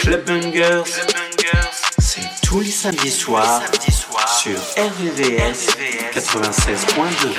Club Bungers, c'est tous les samedis soirs sur RVVS 96.2.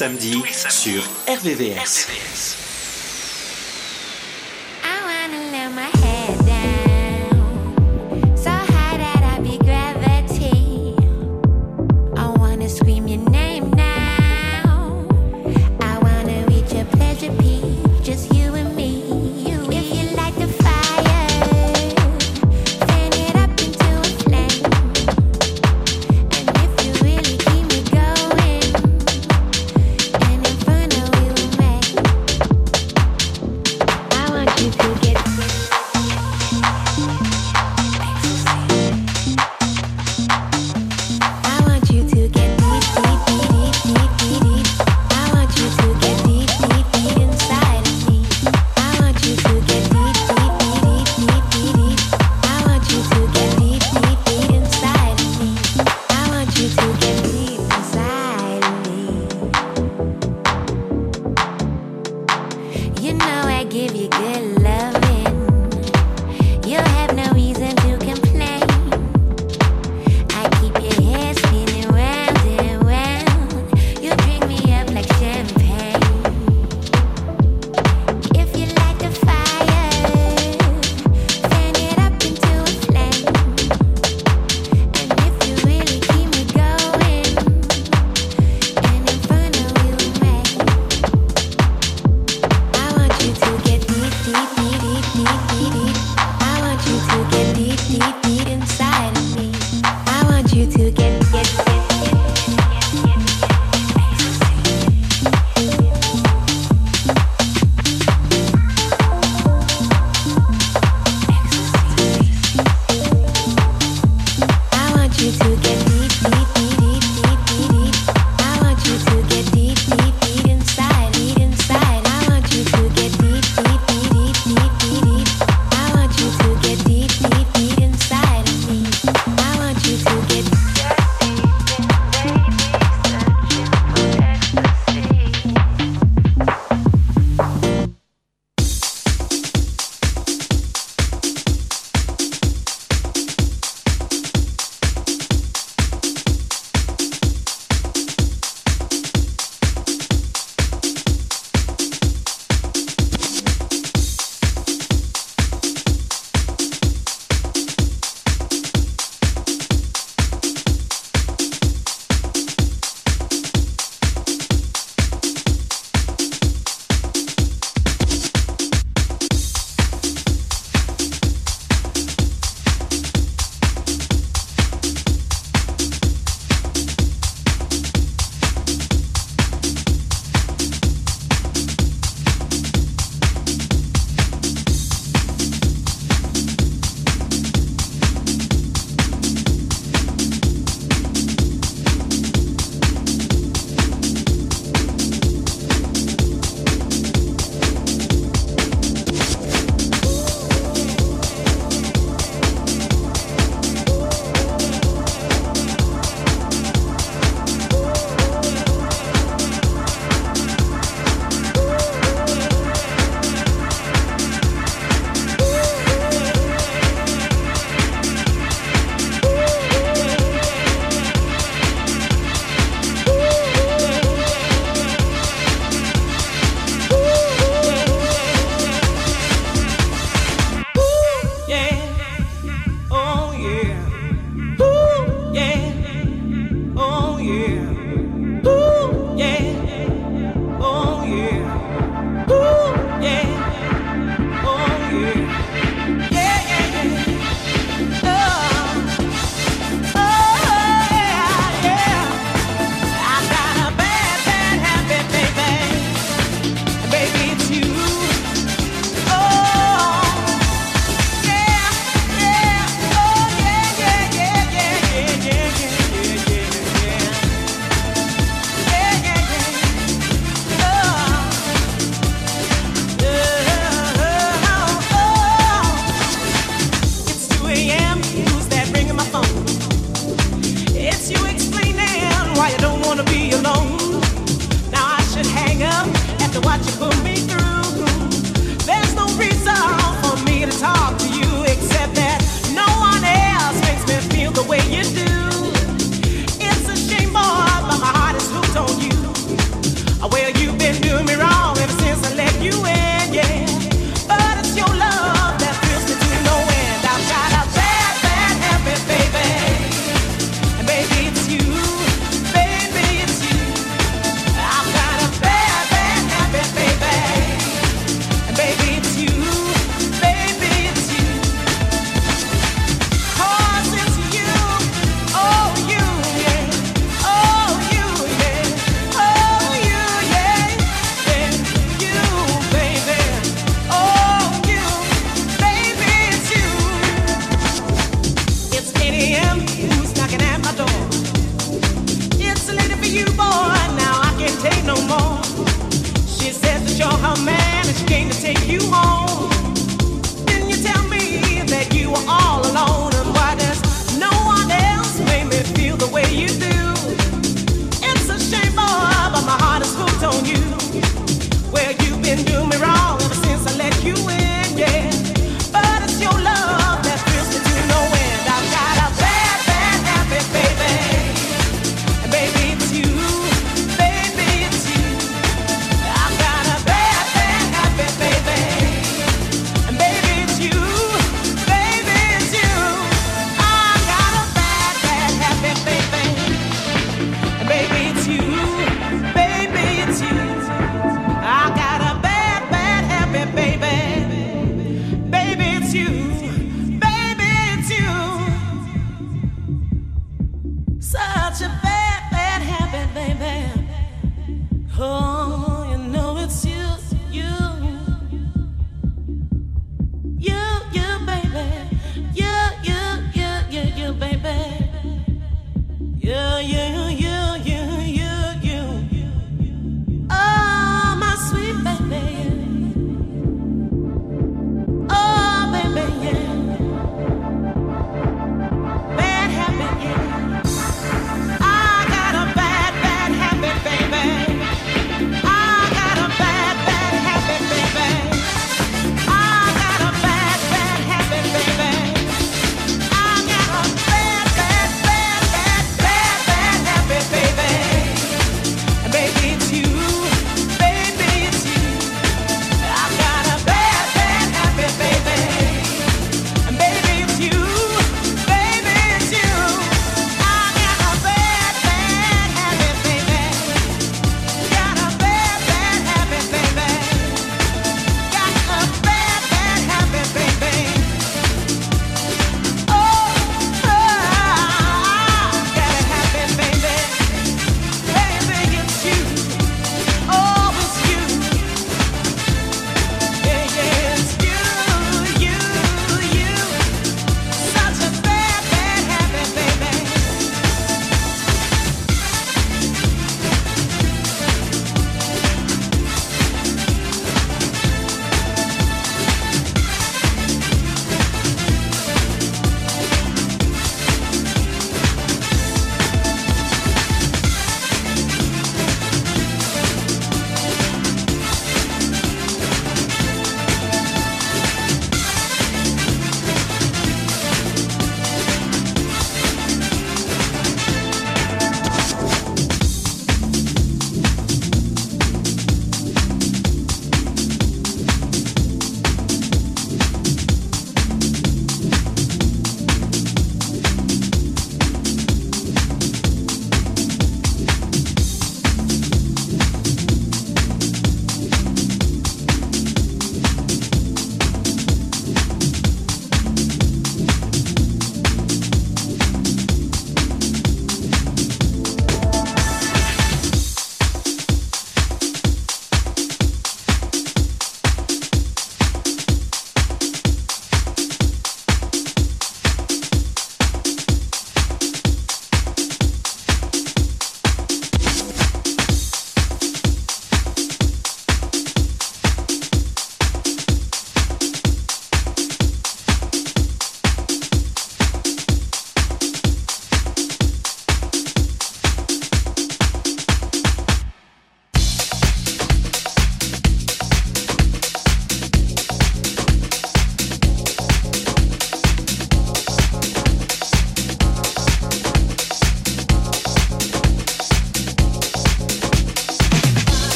Samedi sur RVVS.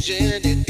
vision. It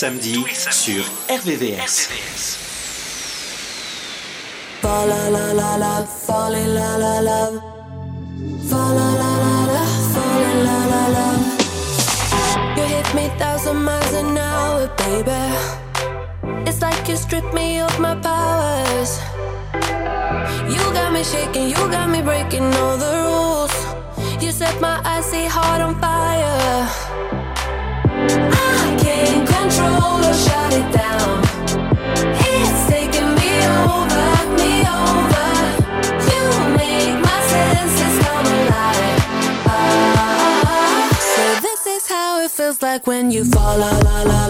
Samedi sur RVVS. you fall la la la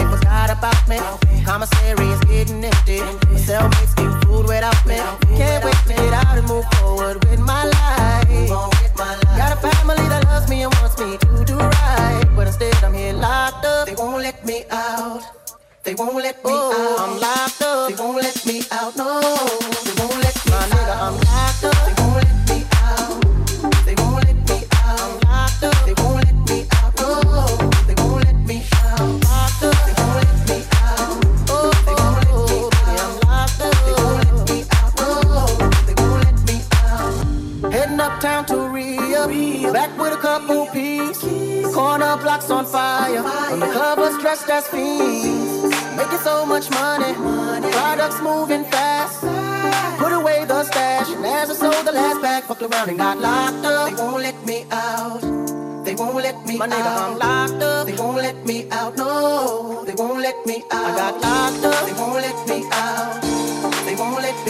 about me. Commissary is getting empty. My cellmates getting food without me. Can't wait to get out and move forward with my life. Got a family that loves me and wants me to do right. But instead, I'm here locked up. They won't let me out. They won't let me out. I'm locked up. They won't let me out. No, they won't let me my out. Nigga, on fire. On the club was dressed as fiends. Making so much money. Products moving fast. Put away the stash. And as I sold the last pack, fucked around and got locked up. They won't let me out. They won't let me My out. I'm locked up. They won't let me out. No, they won't let me out. I got locked up. They won't let me out. They won't let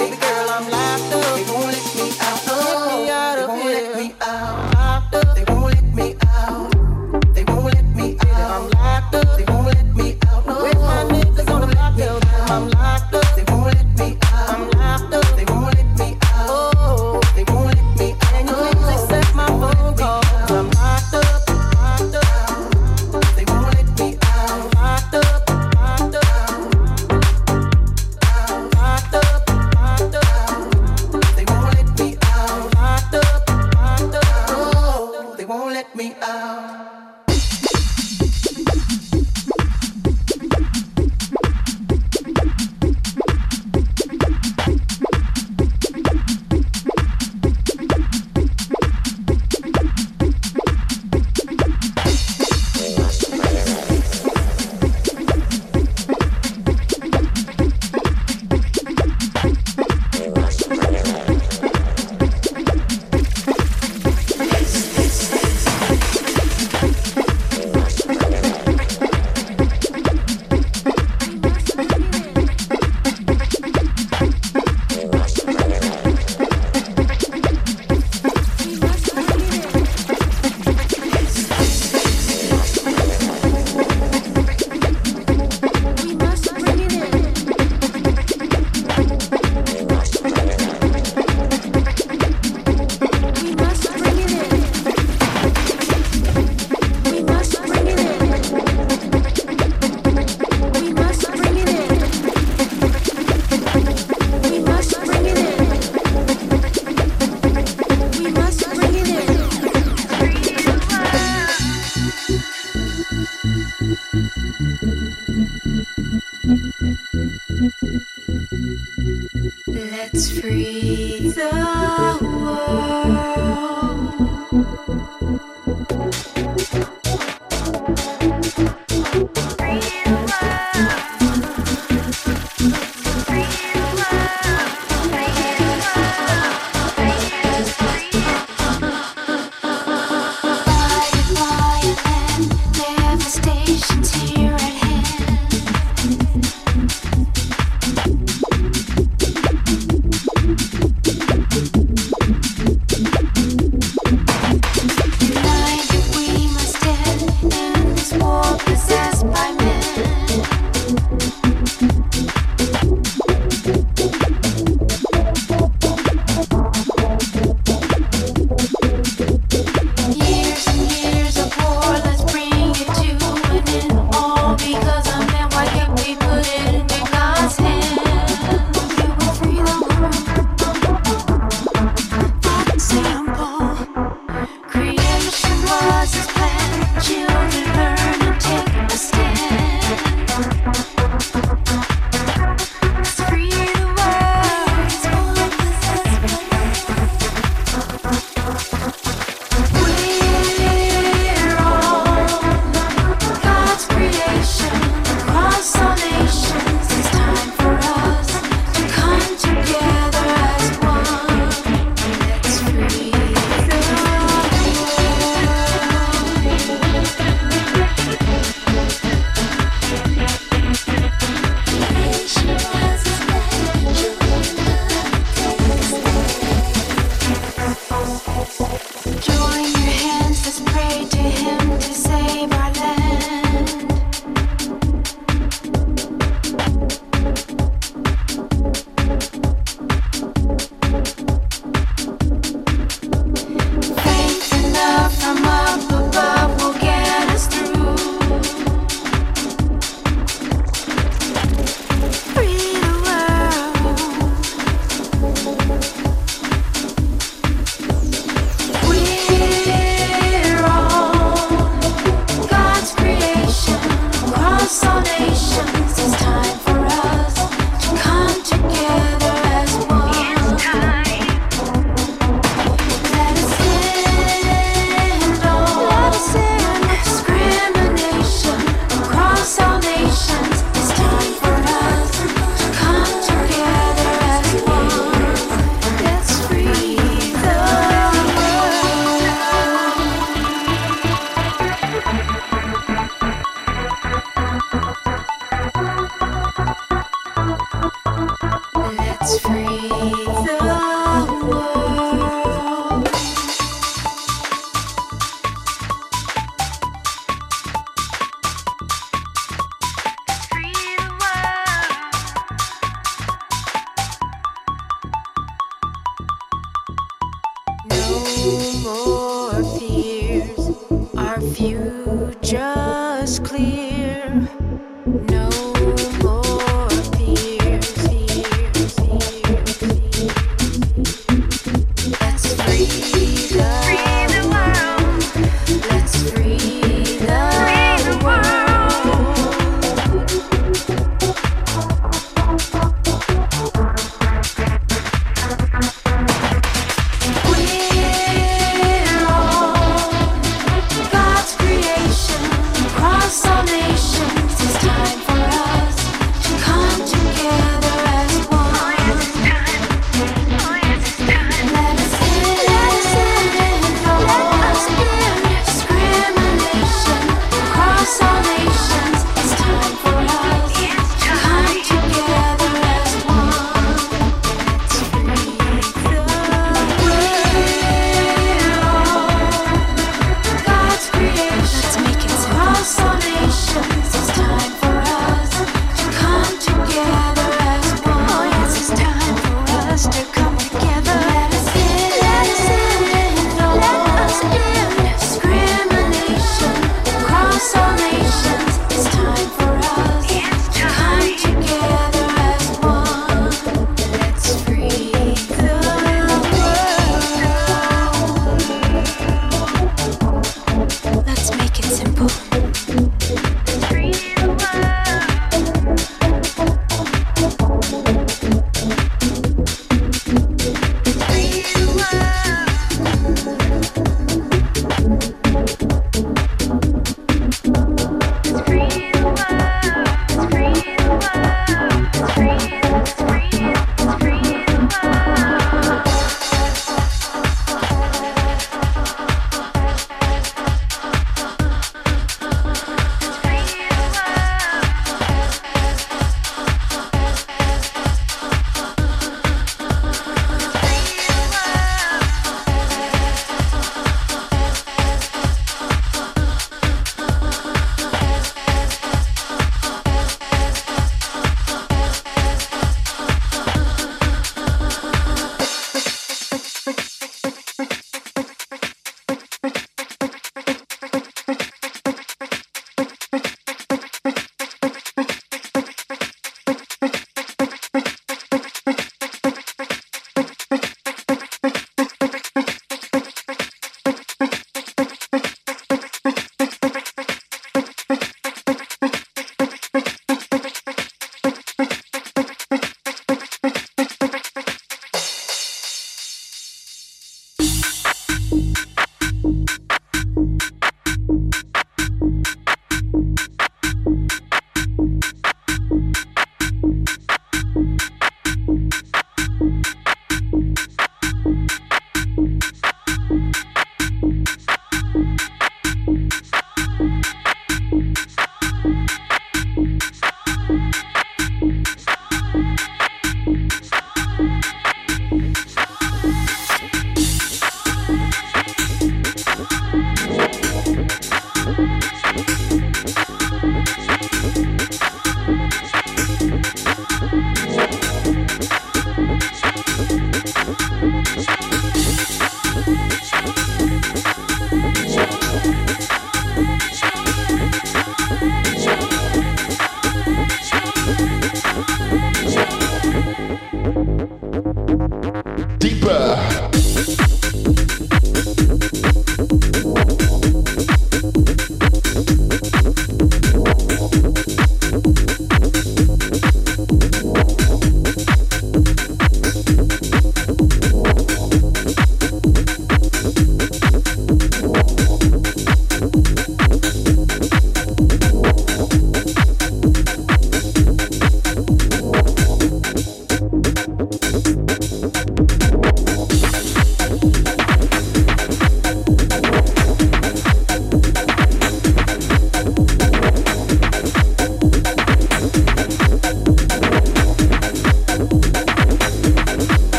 神情。